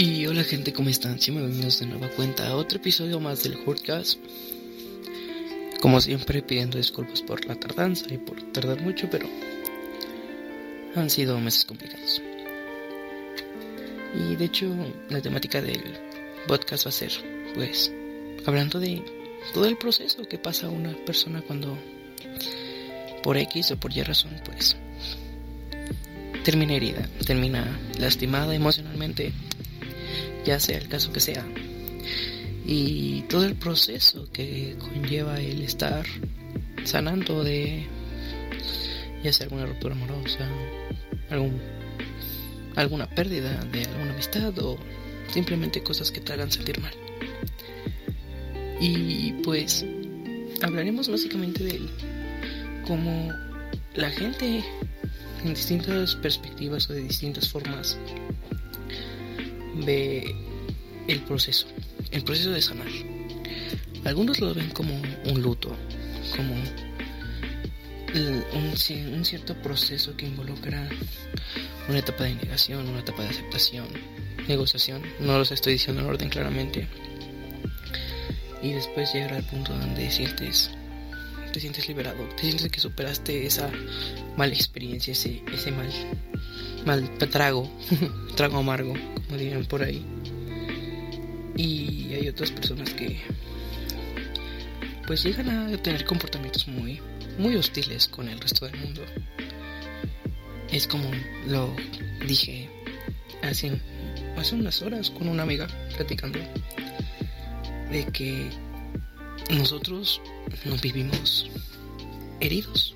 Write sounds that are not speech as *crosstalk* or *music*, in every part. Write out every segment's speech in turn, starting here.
Y hola gente, ¿cómo están? Sí, bienvenidos de nueva cuenta a otro episodio más del podcast. Como siempre pidiendo disculpas por la tardanza y por tardar mucho, pero han sido meses complicados. Y de hecho la temática del podcast va a ser, pues, hablando de todo el proceso que pasa una persona cuando por X o por Y razón, pues, termina herida, termina lastimada emocionalmente ya sea el caso que sea. Y todo el proceso que conlleva el estar sanando de ya sea alguna ruptura amorosa, algún, alguna pérdida de alguna amistad o simplemente cosas que te hagan sentir mal. Y pues hablaremos básicamente de cómo la gente en distintas perspectivas o de distintas formas ve el proceso, el proceso de sanar. Algunos lo ven como un luto, como un, cierto proceso que involucra una etapa de negación, una etapa de aceptación, negociación, no los estoy diciendo en orden claramente. Y después llegar al punto donde sientes, te sientes liberado, te sientes que superaste esa mala experiencia, ese mal, mal trago, *laughs* trago amargo como dirían por ahí. Y hay otras personas que pues llegan a tener comportamientos muy muy hostiles con el resto del mundo. Es como lo dije hace, hace unas horas con una amiga platicando de que nosotros nos vivimos heridos.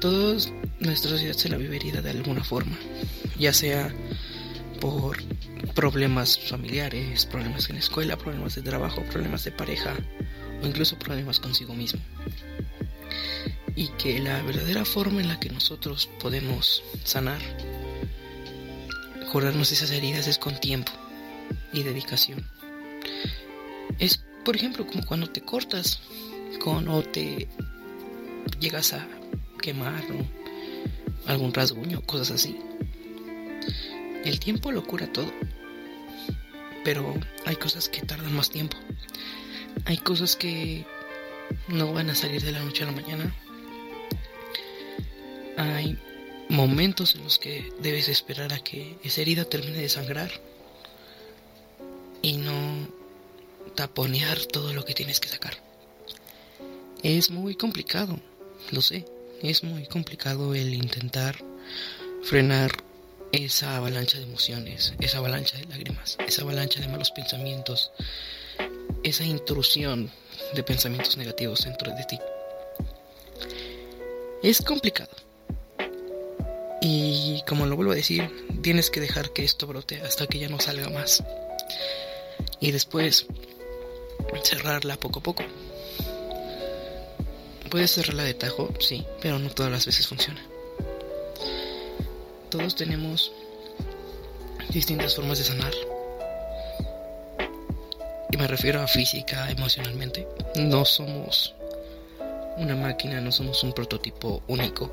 Todos nuestra sociedad se la vive herida de alguna forma, ya sea por problemas familiares, problemas en la escuela, problemas de trabajo, problemas de pareja o incluso problemas consigo mismo. Y que la verdadera forma en la que nosotros podemos sanar, curarnos esas heridas es con tiempo y dedicación. Es, por ejemplo, como cuando te cortas con o te llegas a quemar o algún rasguño, cosas así el tiempo lo cura todo. Pero hay cosas que tardan más tiempo. Hay cosas que no van a salir de la noche a la mañana. Hay momentos en los que debes esperar a que esa herida termine de sangrar y no taponear todo lo que tienes que sacar. Es muy complicado, lo sé, es muy complicado el intentar frenar esa avalancha de emociones, esa avalancha de lágrimas, esa avalancha de malos pensamientos, esa intrusión de pensamientos negativos dentro de ti. Es complicado. Y como lo vuelvo a decir, tienes que dejar que esto brote hasta que ya no salga más. Y después cerrarla poco a poco. Puedes cerrarla de tajo, sí, pero no todas las veces funciona todos tenemos distintas formas de sanar. Y me refiero a física, emocionalmente. No somos una máquina, no somos un prototipo único.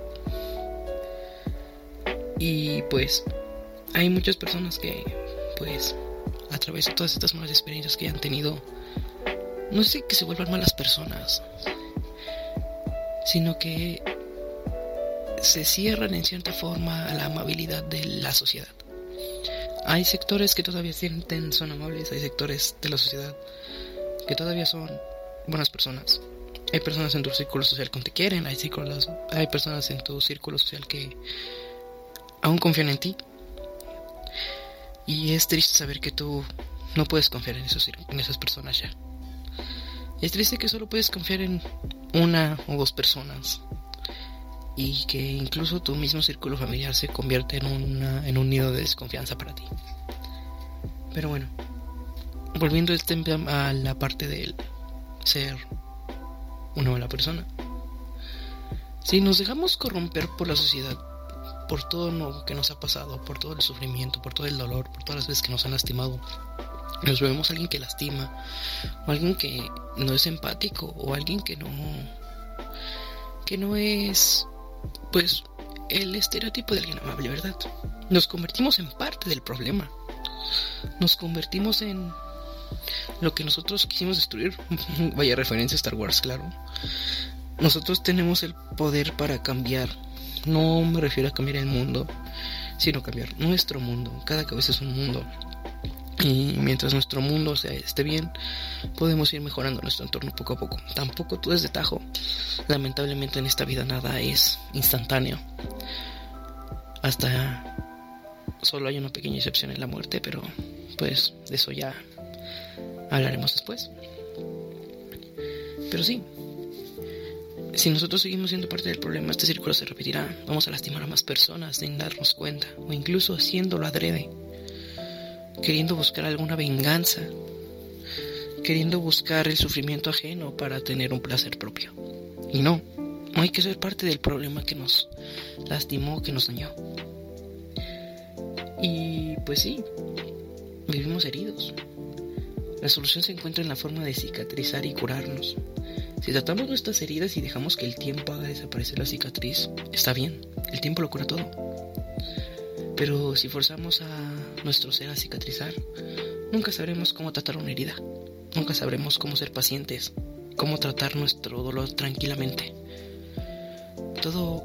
Y pues hay muchas personas que pues a través de todas estas malas experiencias que han tenido, no sé que se vuelvan malas personas, sino que se cierran en cierta forma a la amabilidad de la sociedad. Hay sectores que todavía sienten, son amables, hay sectores de la sociedad que todavía son buenas personas. Hay personas en tu círculo social que te quieren, hay, hay personas en tu círculo social que aún confían en ti. Y es triste saber que tú no puedes confiar en, esos, en esas personas ya. Es triste que solo puedes confiar en una o dos personas y que incluso tu mismo círculo familiar se convierte en, en un nido de desconfianza para ti. Pero bueno, volviendo este a la parte de ser una mala persona. Si nos dejamos corromper por la sociedad, por todo lo que nos ha pasado, por todo el sufrimiento, por todo el dolor, por todas las veces que nos han lastimado, nos vemos alguien que lastima, o alguien que no es empático, o alguien que no que no es pues el estereotipo de alguien amable, ¿verdad? Nos convertimos en parte del problema, nos convertimos en lo que nosotros quisimos destruir. *laughs* Vaya referencia a Star Wars, claro. Nosotros tenemos el poder para cambiar. No me refiero a cambiar el mundo, sino cambiar nuestro mundo. Cada cabeza es un mundo. Y mientras nuestro mundo sea, esté bien, podemos ir mejorando nuestro entorno poco a poco. Tampoco tú desde tajo. Lamentablemente en esta vida nada es instantáneo. Hasta solo hay una pequeña excepción en la muerte, pero pues de eso ya hablaremos después. Pero sí, si nosotros seguimos siendo parte del problema, este círculo se repetirá. Vamos a lastimar a más personas sin darnos cuenta, o incluso haciéndolo adrede, queriendo buscar alguna venganza, queriendo buscar el sufrimiento ajeno para tener un placer propio. Y no, no hay que ser parte del problema que nos lastimó, que nos dañó. Y pues sí, vivimos heridos. La solución se encuentra en la forma de cicatrizar y curarnos. Si tratamos nuestras heridas y dejamos que el tiempo haga desaparecer la cicatriz, está bien, el tiempo lo cura todo. Pero si forzamos a nuestro ser a cicatrizar, nunca sabremos cómo tratar una herida, nunca sabremos cómo ser pacientes, cómo tratar nuestro dolor tranquilamente. Todo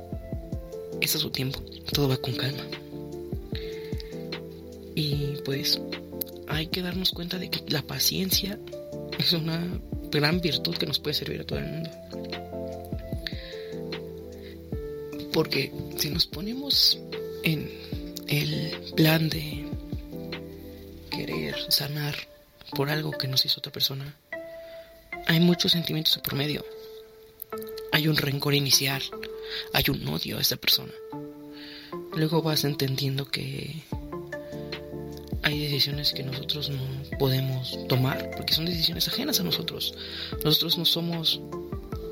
es a su tiempo, todo va con calma. Y pues hay que darnos cuenta de que la paciencia es una gran virtud que nos puede servir a todo el mundo. Porque si nos ponemos en el plan de sanar por algo que nos hizo otra persona, hay muchos sentimientos por medio. Hay un rencor inicial, hay un odio a esa persona. Luego vas entendiendo que hay decisiones que nosotros no podemos tomar porque son decisiones ajenas a nosotros. Nosotros no somos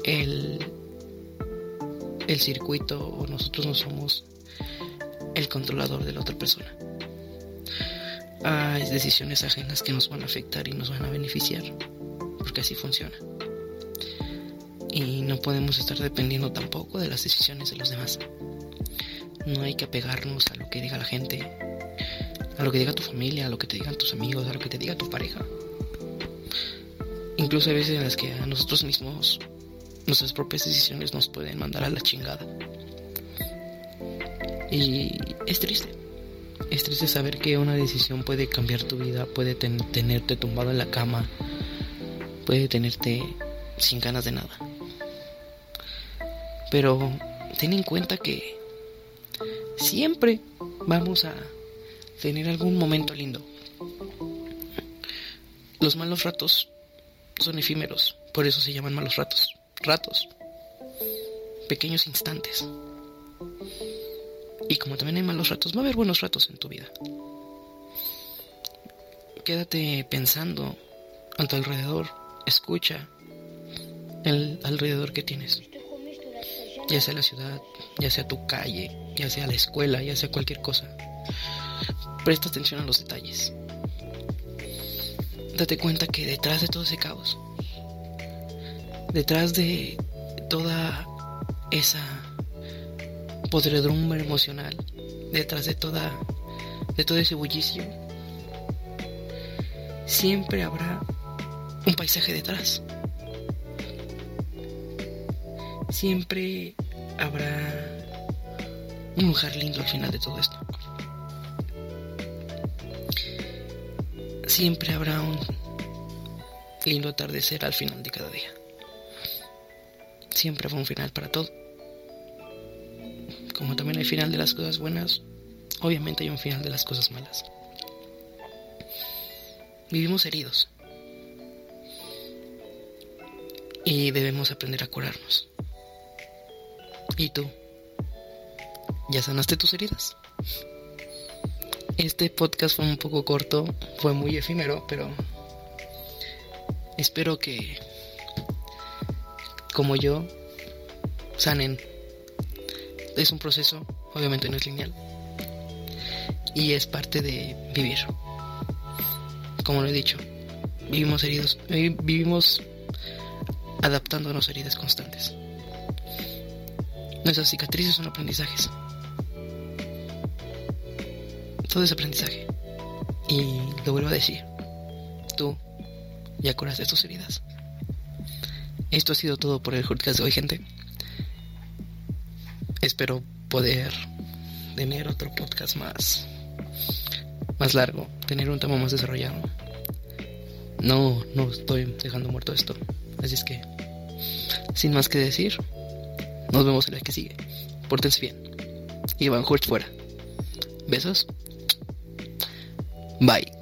el, el circuito o nosotros no somos el controlador de la otra persona. Hay decisiones ajenas que nos van a afectar y nos van a beneficiar porque así funciona. Y no podemos estar dependiendo tampoco de las decisiones de los demás. No hay que apegarnos a lo que diga la gente a lo que diga tu familia, a lo que te digan tus amigos, a lo que te diga tu pareja. Incluso hay veces en las que a nosotros mismos nuestras propias decisiones nos pueden mandar a la chingada. Y es triste. Es triste saber que una decisión puede cambiar tu vida, puede tenerte tumbado en la cama, puede tenerte sin ganas de nada. Pero ten en cuenta que siempre vamos a tener algún momento lindo. Los malos ratos son efímeros, por eso se llaman malos ratos. Ratos. Pequeños instantes. Y como también hay malos ratos, va a haber buenos ratos en tu vida. Quédate pensando a tu alrededor. Escucha el alrededor que tienes. Ya sea la ciudad, ya sea tu calle, ya sea la escuela, ya sea cualquier cosa. Presta atención a los detalles. Date cuenta que detrás de todo ese caos, detrás de toda esa podredumbre emocional, detrás de toda de todo ese bullicio, siempre habrá un paisaje detrás. Siempre habrá un lugar lindo al final de todo esto. siempre habrá un lindo atardecer al final de cada día. Siempre habrá un final para todo. Como también hay final de las cosas buenas, obviamente hay un final de las cosas malas. Vivimos heridos. Y debemos aprender a curarnos. ¿Y tú? ¿Ya sanaste tus heridas? Este podcast fue un poco corto, fue muy efímero, pero espero que, como yo, sanen. Es un proceso, obviamente no es lineal. Y es parte de vivir. Como lo he dicho, vivimos heridos, vivimos adaptándonos a heridas constantes. Nuestras cicatrices son aprendizajes todo es aprendizaje. Y lo vuelvo a decir, tú ya curaste tus heridas. Esto ha sido todo por el podcast de hoy, gente. Espero poder tener otro podcast más más largo, tener un tema más desarrollado. No, no estoy dejando muerto esto. Así es que, sin más que decir, nos vemos en la que sigue. Pórtense bien. Iván Hurst fuera. Besos. Bye.